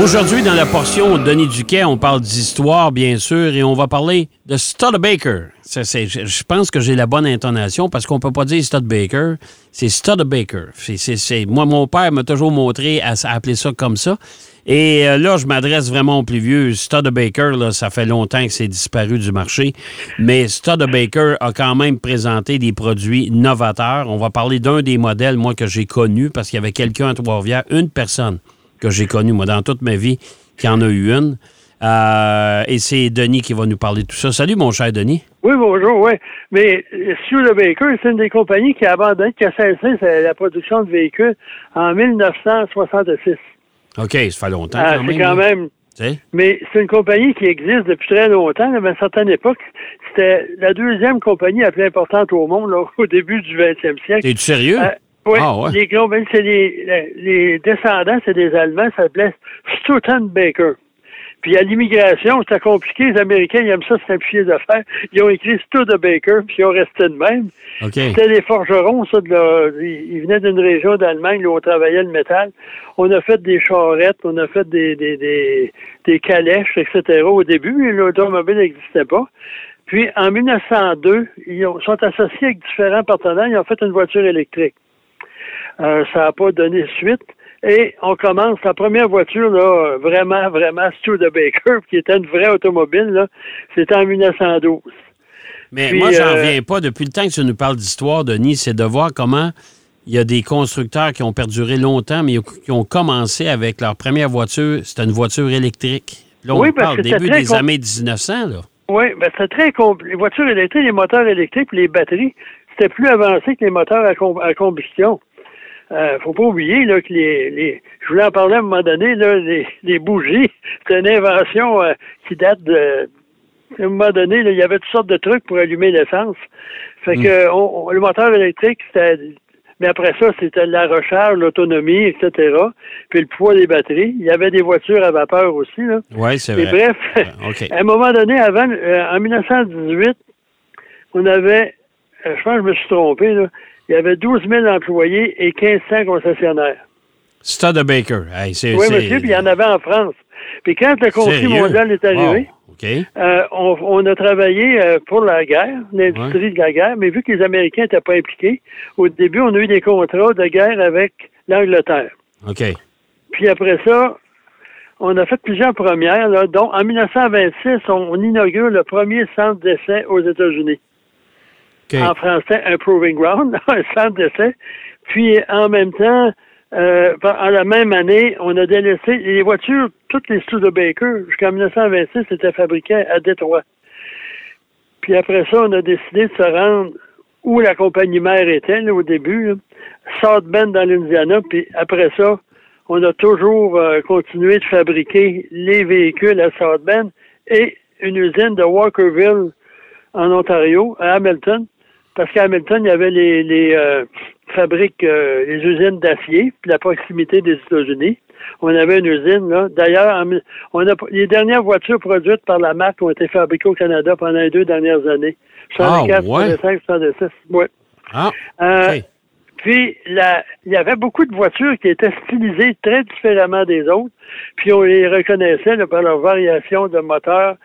Aujourd'hui, dans la portion Denis Duquet, on parle d'histoire, bien sûr, et on va parler de Studebaker. Je, pense que j'ai la bonne intonation parce qu'on peut pas dire Studebaker, c'est Studebaker. Moi, mon père m'a toujours montré à appeler ça comme ça. Et euh, là, je m'adresse vraiment aux plus vieux. Studebaker, là, ça fait longtemps que c'est disparu du marché. Mais Studebaker a quand même présenté des produits novateurs. On va parler d'un des modèles, moi, que j'ai connu parce qu'il y avait quelqu'un à Trois-Rivières, une personne que j'ai connue, moi, dans toute ma vie, qui en a eu une. Euh, et c'est Denis qui va nous parler de tout ça. Salut, mon cher Denis. Oui, bonjour, oui. Mais euh, Studebaker, c'est une des compagnies qui a abandonné, qui a cessé la production de véhicules en 1966. OK, ça fait longtemps Ah, quand c'est même. quand même. Mais c'est une compagnie qui existe depuis très longtemps. mais à une certaine époque, c'était la deuxième compagnie la plus importante au monde là, au début du 20e siècle. T'es-tu sérieux? Euh, oui, Ah, ouais. les compagnies, c'est les, descendants, c'est des Allemands, ça s'appelait Stutenbaker. Puis à l'immigration, c'était compliqué. Les Américains, ils aiment ça simplifier les affaires. Ils ont écrit Studebaker, puis ils ont resté de même. C'était des forgerons, ça, de la- ils venaient d'une région d'Allemagne où on travaillait le métal. On a fait des charrettes, on a fait des, des, des, des calèches, etc. Au début, l'automobile n'existait pas. Puis, en 1902, ils ont- sont associés avec différents partenaires. Ils ont fait une voiture électrique. Euh, ça n'a pas donné suite. Et on commence la première voiture, là, vraiment, vraiment Studebaker, qui était une vraie automobile, là, c'était en 1912. Mais Puis, moi, j'en euh, reviens pas. Depuis le temps que tu nous parles d'histoire, Denis, c'est de voir comment il y a des constructeurs qui ont perduré longtemps, mais qui ont commencé avec leur première voiture. C'était une voiture électrique. Là, on Oui, parce parle que c'était début des années 1900, là. Oui, ben c'est très compl- Les voitures électriques, les moteurs électriques, les batteries, c'était plus avancé que les moteurs à, com- à combustion. Euh, faut pas oublier là, que les, les. Je voulais en parler à un moment donné, là, les, les bougies, c'est une invention euh, qui date de. À un moment donné, là, il y avait toutes sortes de trucs pour allumer l'essence. Fait que on- on- le moteur électrique, c'était. Mais après ça, c'était la recharge, l'autonomie, etc. Puis le poids des batteries. Il y avait des voitures à vapeur aussi, là. Oui, c'est Et vrai. bref, Ah, OK. à un moment donné, avant, euh, en 1918, on avait, euh, je pense que je me suis trompé, là, il y avait 12 000 employés et 1500 concessionnaires. Studebaker. Hey, c'est, Oui, monsieur, puis il y en avait en France. Puis quand le conflit Sérieux? mondial est arrivé, Wow, euh, on, on a travaillé euh, pour la guerre, l'industrie de la guerre, mais vu que les Américains n'étaient pas impliqués, au début, on a eu des contrats de guerre avec l'Angleterre. OK. Puis après ça, on a fait plusieurs premières, là, dont en 1926, on, on inaugure le premier centre d'essai aux États-Unis. En français, un proving ground, un centre d'essai. Puis en même temps, euh, en la même année, on a délaissé les voitures, toutes les Studebaker, jusqu'en 1926, étaient fabriquées à Détroit. Puis après ça, on a décidé de se rendre où la compagnie mère était là, au début, là, South Bend dans l'Indiana. Puis après ça, on a toujours euh, continué de fabriquer les véhicules à South Bend et une usine de Walkerville en Ontario, à Hamilton, parce qu'à Hamilton, il y avait les, les euh, fabriques, euh, les usines d'acier, puis la proximité des États-Unis. On avait une usine, là. D'ailleurs, on a, les dernières voitures produites par la marque ont été fabriquées au Canada pendant les deux dernières années. 64, Ah, ouais? 65, 66. Ouais. Ah, Euh. Puis, la- il y avait beaucoup de voitures qui étaient stylisées très différemment des autres, puis on les reconnaissait là, par leur variation de moteur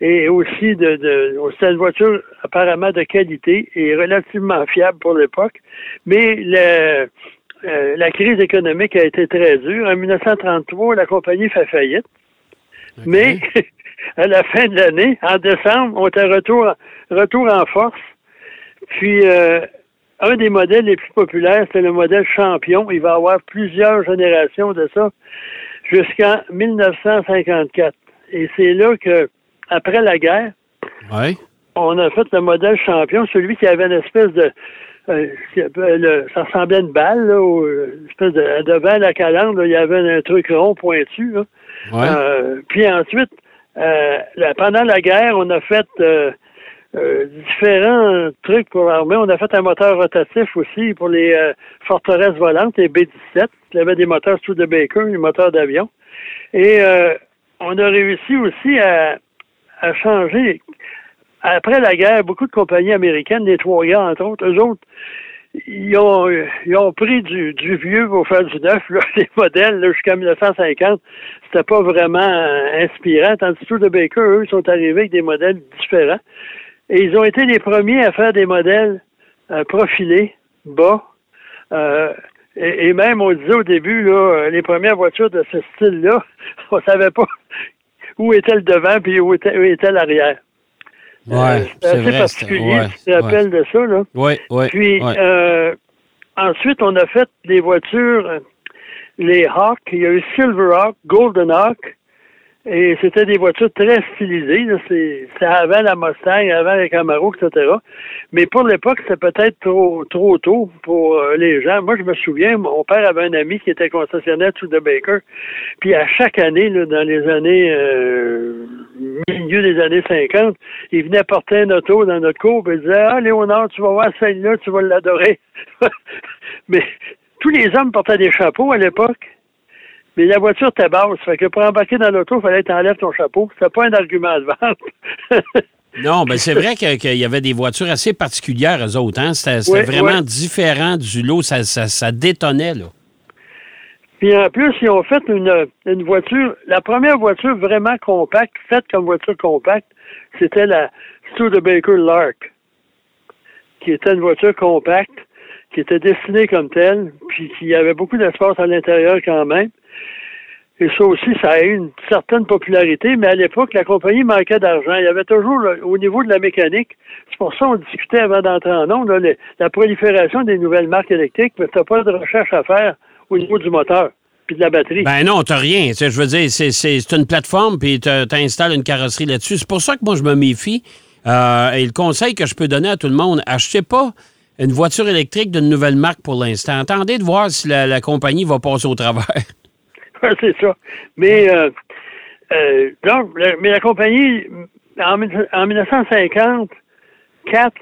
et aussi de, de c'était une voiture apparemment de qualité et relativement fiable pour l'époque. Mais le- euh, la crise économique a été très dure. En 1933, la compagnie fait faillite. Mais à la fin de l'année, en décembre, on était retour, retour en force. Puis euh, un des modèles les plus populaires, c'est le modèle Champion. Il va y avoir plusieurs générations de ça jusqu'en 1954. Et c'est là que, après la guerre, Ouais. on a fait le modèle Champion, celui qui avait une espèce de euh, le- ça ressemblait à une balle, là, ou, euh, une espèce de, devant la calandre, là, il y avait un truc rond pointu. Là. Ouais. Euh, puis ensuite, euh, pendant la guerre, on a fait euh, différents trucs pour l'armée. On a fait un moteur rotatif aussi pour les euh, forteresses volantes, les B-17. Il avait des moteurs Studebaker, des moteurs d'avion. Et euh, on a réussi aussi à, à changer après la guerre, beaucoup de compagnies américaines, les trois entre autres, eux autres, ils ont, ils ont pris du, du vieux pour faire du neuf. Là, les modèles, jusqu'à 1950, c'était pas vraiment euh, inspirant. Tandis que de Baker, eux, sont arrivés avec des modèles différents. Et ils ont été les premiers à faire des modèles euh, profilés, bas. Euh, et, et même, on disait au début, là, les premières voitures de ce style-là, on savait pas où était le devant puis où était, où était l'arrière. Ouais, Euh, c'est assez vrai. particulier, ouais, tu te rappelles de ça, là? Oui, oui. Puis euh, ensuite, on a fait des voitures, euh, les Hawk. Il y a eu Silver Hawk, Golden Hawk. Et c'était des voitures très stylisées. C'est avant la Mustang, avant la Camaro, etc. Mais pour l'époque, c'était peut-être trop trop tôt pour euh, les gens. Moi, je me souviens, mon père avait un ami qui était concessionnaire de Baker. Puis à chaque année, là, dans les années euh, milieu des années 50, il venait porter un auto dans notre cour et il disait Ah, Léonard, tu vas voir celle-là, tu vas l'adorer. Mais tous les hommes portaient des chapeaux à l'époque. Mais la voiture était basse. Fait que pour embarquer dans l'auto, il fallait que tu enlèves ton chapeau. C'était pas un argument de vente. Non, ben c'est vrai que- qu'il y avait des voitures assez particulières, eux autres. Hein? C'était vraiment différent du lot. Ça, ça, ça détonnait, là. Puis en plus, ils ont fait une, une voiture, la première voiture vraiment compacte, faite comme voiture compacte, c'était la Studebaker Lark, qui était une voiture compacte, qui était destinée comme telle, puis qui avait beaucoup d'espace à l'intérieur quand même. Et ça aussi, ça a eu une certaine popularité, mais à l'époque, la compagnie manquait d'argent. Il y avait toujours, là, au niveau de la mécanique, c'est pour ça qu'on discutait avant d'entrer en ondes, la prolifération des nouvelles marques électriques, mais tu pas de recherche à faire au niveau du moteur puis de la batterie. Ben non, t'as rien. Je veux dire, c'est- une plateforme, puis tu installes une carrosserie là-dessus. C'est pour ça que moi, je me méfie. Euh, et le conseil que je peux donner à tout le monde, achetez pas une voiture électrique d'une nouvelle marque pour l'instant. Attendez de voir si la, la compagnie va passer au travers. C'est ça. Mais euh, euh, donc, le- mais la compagnie, en, en 1954,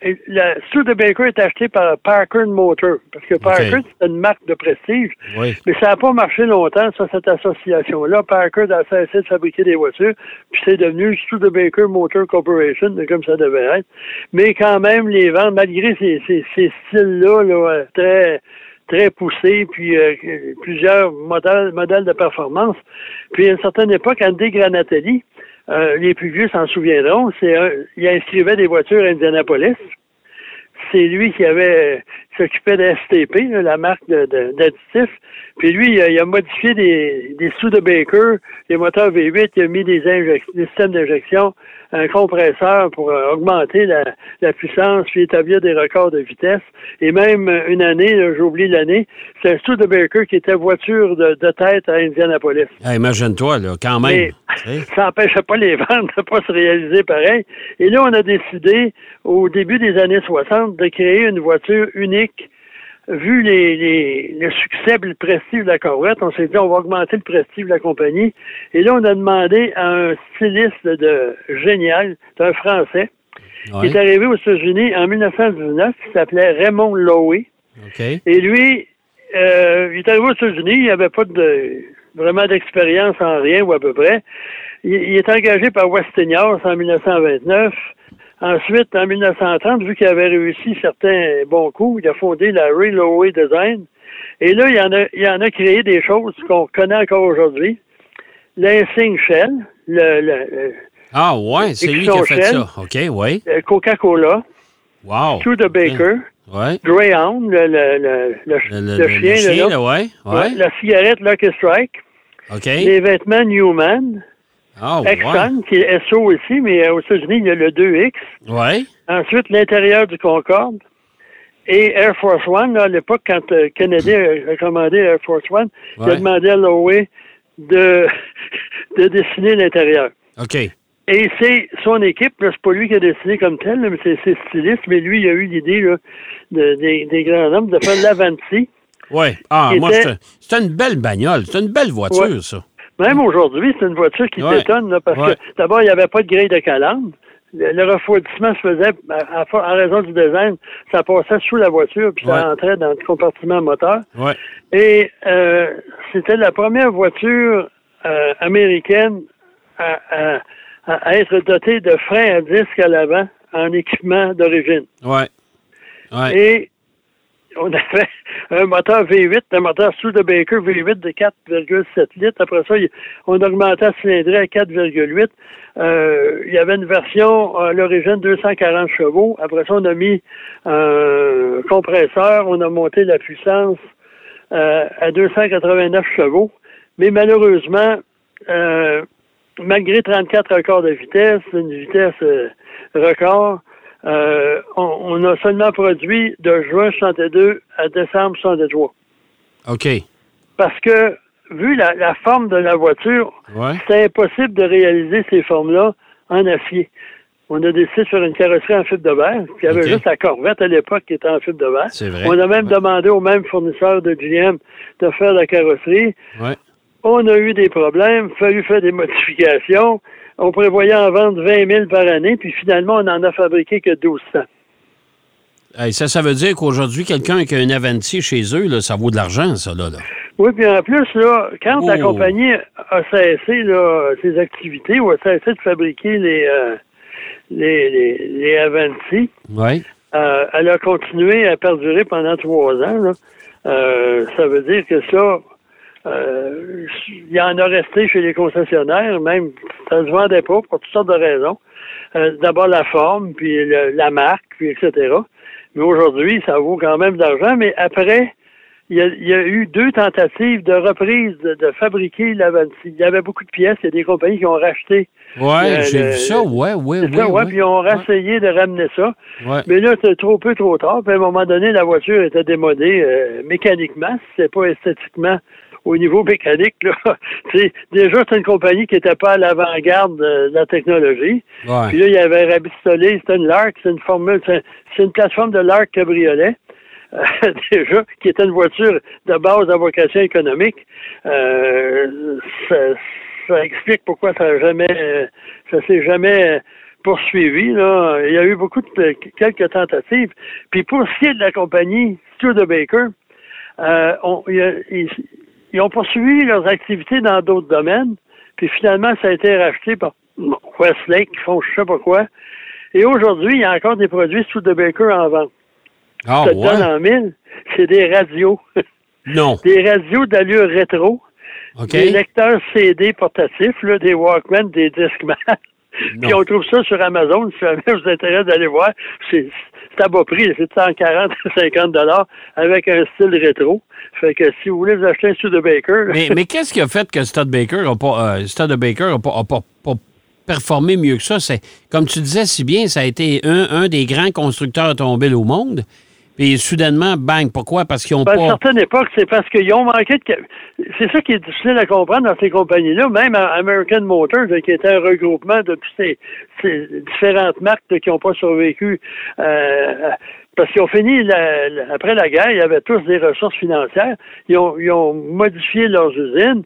et la Studebaker est achetée par Parker Motor, parce que Parker, c'est une marque de prestige. Oui. Mais ça n'a pas marché longtemps, ça, cette association-là. Parker a cessé de fabriquer des voitures, puis c'est devenu Studebaker Motor Corporation, comme ça devait être. Mais quand même, les ventes, malgré ces, ces, ces styles-là, là, euh, très très poussés, puis euh, plusieurs modèles, modèles de performance. Puis à une certaine époque, Andy Granatelli, euh, les plus vieux s'en souviendront, c'est un- il inscrivait des voitures à Indianapolis. C'est lui qui avait s'occupait de STP, là, la marque de- de- d'additifs. Puis lui, il a, il a modifié des, des sous de Baker, des moteurs V8, il a mis des, systèmes d'injection, un compresseur pour euh, augmenter la, la puissance, puis établir des records de vitesse. Et même euh, une année, oublié l'année, c'est un Studebaker qui était voiture de, de tête à Indianapolis. Hey, Imagine-toi, là, quand même. Ça n'empêchait pas les ventes de pas se réaliser pareil. Et là, on a décidé, au début des années 60, de créer une voiture unique. Vu les, les- le succès et le prestige de la Corvette, on s'est dit on va augmenter le prestige de la compagnie. Et là, on a demandé à un styliste de génial, c'est un Français, Ouais. qui est arrivé aux États-Unis en 1919, qui s'appelait Raymond Lowe. Et lui, euh, il est arrivé aux États-Unis, il n'avait pas de, vraiment d'expérience en rien ou à peu près. Il, il est engagé par Westinghouse en 1929. Ensuite, en 1930, vu qu'il avait réussi certains bons coups, il a fondé la Railway Design. Et là, il en a, il en a créé des choses qu'on connaît encore aujourd'hui. L'insigne Shell, le, le- Ah, ouais, c'est lui qui a fait Shell. ça. OK, oui. le Coca-Cola, Wow. Studebaker, Ouais. Greyhound, le, le, le, le, Le, le- chien, chien, là, là, ouais. Ouais, Ouais. la cigarette Lucky Strike, OK. les vêtements Newman, Ouais. Exxon, qui est SO aussi, mais euh, aux États-Unis, il y a le 2X. Ouais. Ensuite, l'intérieur du Concorde. Et Air Force One, là, à l'époque, quand euh, Kennedy a commandé Air Force One, il a demandé à Lowe de, de dessiner l'intérieur. OK. Et c'est son équipe, là, c'est pas lui qui a dessiné comme tel, là, mais c'est ses stylistes, mais lui, il a eu l'idée de- des, des grands hommes de faire l'Avanti. Ouais. Ah, moi, était- c'est c'est une belle bagnole. C'est une belle voiture, Ouais. ça. Même aujourd'hui, c'est une voiture qui Ouais. t'étonne, là, parce Ouais. que d'abord, il n'y avait pas de grille de calandre. Le, le refroidissement se faisait à, à- en raison du design, ça passait sous la voiture, puis Ouais. ça entrait dans le compartiment moteur. Ouais. Et euh, c'était la première voiture euh, américaine à, à- à, à être doté de freins à disque à l'avant en équipement d'origine. Ouais. Ouais. Et on avait un moteur V8, un moteur Studebaker V8 de 4,7 litres. Après ça, on augmentait la cylindrée à 4,8. Euh, il y avait une version à l'origine 240 chevaux. Après ça, on a mis un compresseur. On a monté la puissance euh, à 289 chevaux. Mais malheureusement, euh, malgré 34 records de vitesse, une vitesse euh, record, euh, on, on a seulement produit de juin 62 à décembre 63. OK. Parce que, vu la, la forme de la voiture, Ouais. c'est impossible de réaliser ces formes-là en acier. On a décidé de faire une carrosserie en fibre de verre. Y avait juste la Corvette à l'époque qui était en fibre de verre. C'est vrai. On a même Ouais. demandé au même fournisseur de GM de faire la carrosserie. Ouais. On a eu des problèmes, fallu faire des modifications. On prévoyait en vendre 20 000 par année, puis finalement, on n'en a fabriqué que 1200. Hey, ça, ça veut dire qu'aujourd'hui, quelqu'un qui a une Avanti chez eux, là, ça vaut de l'argent, ça, là. là. Oui, puis en plus, là, quand la Oh. compagnie a cessé là, ses activités ou a cessé de fabriquer les, euh, les, les, les Avanti, Ouais. euh, elle a continué à perdurer pendant trois ans. là. Euh, ça veut dire que ça, euh, il y en a resté chez les concessionnaires, même ça ne se vendait pas pour toutes sortes de raisons. Euh, D'abord la forme, puis le- la marque, puis etc. Mais aujourd'hui, ça vaut quand même de l'argent. Mais après, il y, a, il y a eu deux tentatives de reprise de, de fabriquer l'Avanti. Il y avait beaucoup de pièces. Il y a des compagnies qui ont racheté. Ouais, Le- j'ai vu ça. Ouais, ouais, ouais. ça, ouais, puis ils ont essayé de ramener ça. Ouais. Mais là, c'est trop peu, trop tard. Puis à un moment donné, la voiture était démodée euh, mécaniquement, si c'est pas esthétiquement au niveau mécanique. Là. Déjà, c'est une compagnie qui n'était pas à l'avant-garde de, la technologie. Ouais. Puis là, il y avait rabistolé, c'était une Lark, c'est une formule, c'est une plateforme de Lark cabriolet. euh, déjà, qui était une voiture de base à vocation économique. Euh, ça, ça explique pourquoi ça a jamais, ça s'est jamais poursuivi. Là. Il y a eu beaucoup de quelques tentatives. Puis pour ce qui est de la compagnie Studebaker, euh, on, il ils, ont poursuivi leurs activités dans d'autres domaines. Puis finalement, ça a été racheté par Westlake, qui font je sais pas quoi. Et aujourd'hui, il y a encore des produits Studebaker en vente. Ah, Ça te donne ouais. en mille. C'est des radios. Non. des radios d'allure rétro. Des lecteurs CD portatifs, là, des Walkman, des Discman. Puis on trouve ça sur Amazon, si jamais vous intéresse d'aller voir. C'est à bas prix, c'est 140 50 dollars avec un style rétro. Fait que si vous voulez vous acheter un Studebaker, Mais, mais qu'est-ce qui a fait que Studebaker a pas, euh, a pas, a pas- pas performé mieux que ça? C'est, comme tu disais si bien, ça a été un, un des grands constructeurs automobiles au monde. Puis soudainement, bang. Pourquoi? Parce qu'ils ont Ben, à une pas. certaine époque, c'est parce qu'ils ont manqué de. C'est ça qui est difficile à comprendre dans ces compagnies-là. Même American Motors, qui était un regroupement de toutes ces, ces différentes marques qui n'ont pas survécu. euh, parce qu'ils ont fini, la- la- après la guerre, il y avait tous des ressources financières. Ils ont, ils ont modifié leurs usines.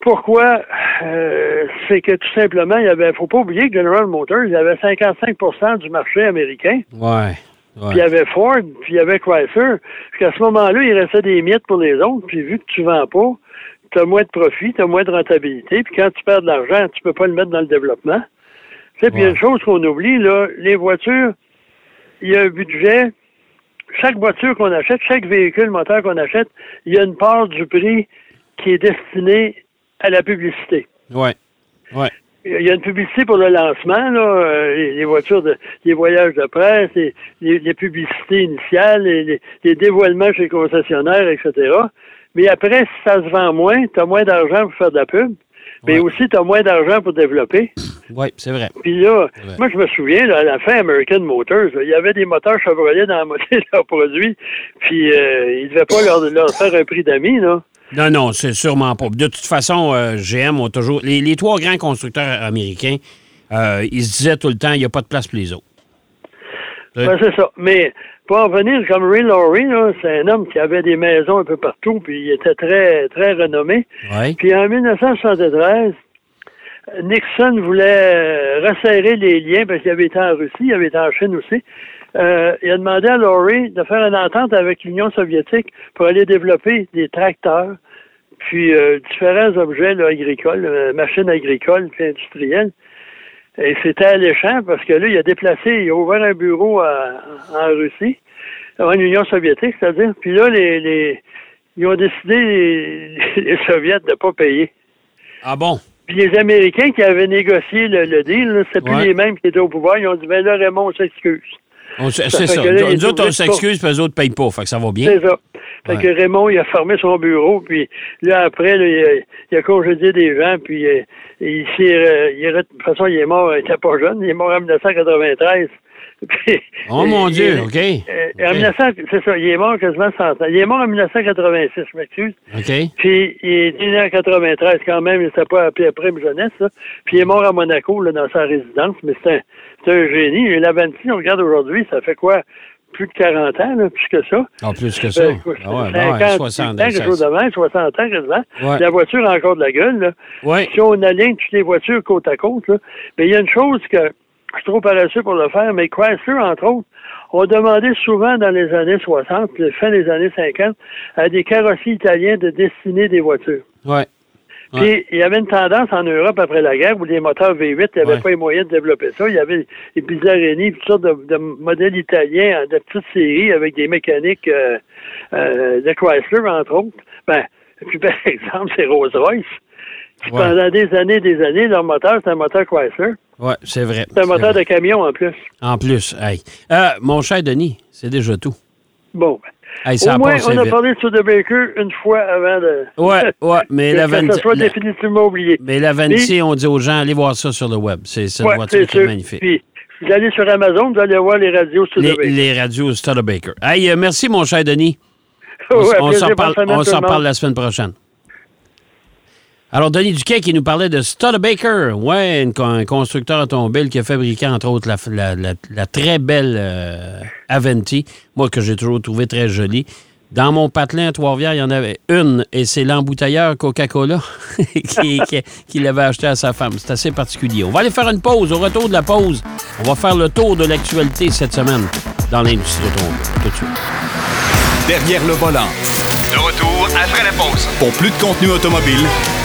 Pourquoi? Euh, c'est que tout simplement, il y avait, faut pas oublier que General Motors, il avait 55% du marché américain. Ouais. Ouais. Puis il y avait Ford, puis il y avait Chrysler. Puis à ce moment-là, il restait des miettes pour les autres. Puis vu que tu vends pas, tu as moins de profit, tu as moins de rentabilité. Puis quand tu perds de l'argent, tu peux pas le mettre dans le développement. Tu sais, puis il y a une chose qu'on oublie, là, les voitures, il y a un budget. Chaque voiture qu'on achète, chaque véhicule moteur qu'on achète, il y a une part du prix qui est destinée à la publicité. Ouais. Ouais. Il y a une publicité pour le lancement, là, euh, les, les voitures, de, les voyages de presse, les, les- les publicités initiales, les, les- les dévoilements chez les concessionnaires, etc. Mais après, si ça se vend moins, tu as moins d'argent pour faire de la pub, mais Ouais. aussi tu as moins d'argent pour développer. Ouais, c'est vrai. Puis là, Ouais. moi je me souviens, là, à la fin, American Motors, il y avait des moteurs Chevrolet dans la moitié de leurs produits, puis euh, ils ne devaient pas leur, leur faire un prix d'amis, là. Non, non, c'est sûrement pas. De toute façon, euh, GM ont toujours. Les, les trois grands constructeurs américains, euh, ils se disaient tout le temps il n'y a pas de place pour les autres. Ben, c'est ça. Mais pour en venir, comme Ray Laurie, c'est un homme qui avait des maisons un peu partout, puis il était très, très renommé. Ouais. Puis en 1973, Nixon voulait euh, resserrer les liens parce qu'il avait été en Russie, il avait été en Chine aussi. Euh, il a demandé à Laurie de faire une entente avec l'Union soviétique pour aller développer des tracteurs, puis euh, différents objets là, agricoles, euh, machines agricoles puis industrielles. Et c'était alléchant parce que là, il a déplacé, il a ouvert un bureau à- en Russie, en Union soviétique, c'est-à-dire. Puis là, les, les- ils ont décidé, les, les Soviets, de ne pas payer. Ah bon? Puis les Américains qui avaient négocié le, le deal, c'est plus Ouais. les mêmes qui étaient au pouvoir. Ils ont dit, ben là, Raymond, on s'excuse. Ça C'est ça. là, il Nous autres, on s'excuse, puis eux autres ne payent pas. Fait que ça va bien. C'est ça. Fait Ouais. que Raymond, il a fermé son bureau, puis là, après, là, il, a, il a congédié des gens, puis euh, il s'est... euh, il de toute façon, il est mort, il était pas jeune, il est mort en 1993. Puis, Oh mon il- Dieu, il- OK. euh, En OK. 1900, c'est ça, il est mort quasiment 100 ans. Il est mort en 1986, je m'excuse. OK. Puis il est né en 93 quand même, il s'était pas appelé après jeunesse, là. Puis il est mort à Monaco, là, dans sa résidence, mais c'est un, un génie. Et Lavanti, on regarde aujourd'hui, ça fait quoi? Plus de 40 ans, là, plus que ça. Ah, plus que ça. Ben, écoute, Ah ouais, ben ouais, 50, 60 ans, quelque chose de même, 60 ans quasiment. Ouais. La voiture a encore de la gueule, là. Ouais. Si on aligne toutes les voitures côte à côte, là, mais il y a une chose que je suis trop paresseux pour le faire, mais Chrysler, entre autres, ont demandé souvent dans les années 60, le fin des années 50, à des carrossiers italiens de dessiner des voitures. Ouais. Puis, il y avait une tendance en Europe après la guerre où les moteurs V8, il n'y avait Ouais. pas les moyens de développer ça. Il y avait les Pizzareni, toutes sortes de, de modèles italiens de petites séries avec des mécaniques euh, euh, de Chrysler, entre autres. Ben, puis par exemple, c'est Rolls-Royce. Qui, Ouais. Pendant des années des années, leur moteur, c'est un moteur Chrysler. Ouais, c'est vrai. C'est un moteur vrai. de camion en plus. En plus, hey. Euh, mon cher Denis, c'est déjà tout. Bon. ben, Hey, ça Au moins, on a vite. parlé de Studebaker une fois avant de. Ouais, ouais, mais que la ça Venti- soit la- définitivement oublié. Mais la Venti, on dit aux gens, allez voir ça sur le web. C'est une Ouais, voiture qui est magnifique. Puis, vous allez sur Amazon, vous allez voir les radios Les, Studebaker. les radios Studebaker. Hey, euh, merci, mon cher Denis. On, Ouais, s'en parle la semaine prochaine. Alors, Denis Duquet qui nous parlait de Studebaker, ouais, une un constructeur automobile qui a fabriqué, entre autres, la, la- la- la très belle euh, Aventi, moi, que j'ai toujours trouvé très jolie. Dans mon patelin à Trois-Rivières, il y en avait une, et c'est l'embouteilleur Coca-Cola qui, qui- qui l'avait acheté à sa femme. C'est assez particulier. On va aller faire une pause. Au retour de la pause, on va faire le tour de l'actualité cette semaine dans l'industrie automobile. Tout de suite. Derrière le volant. De retour après la pause. Pour plus de contenu automobile,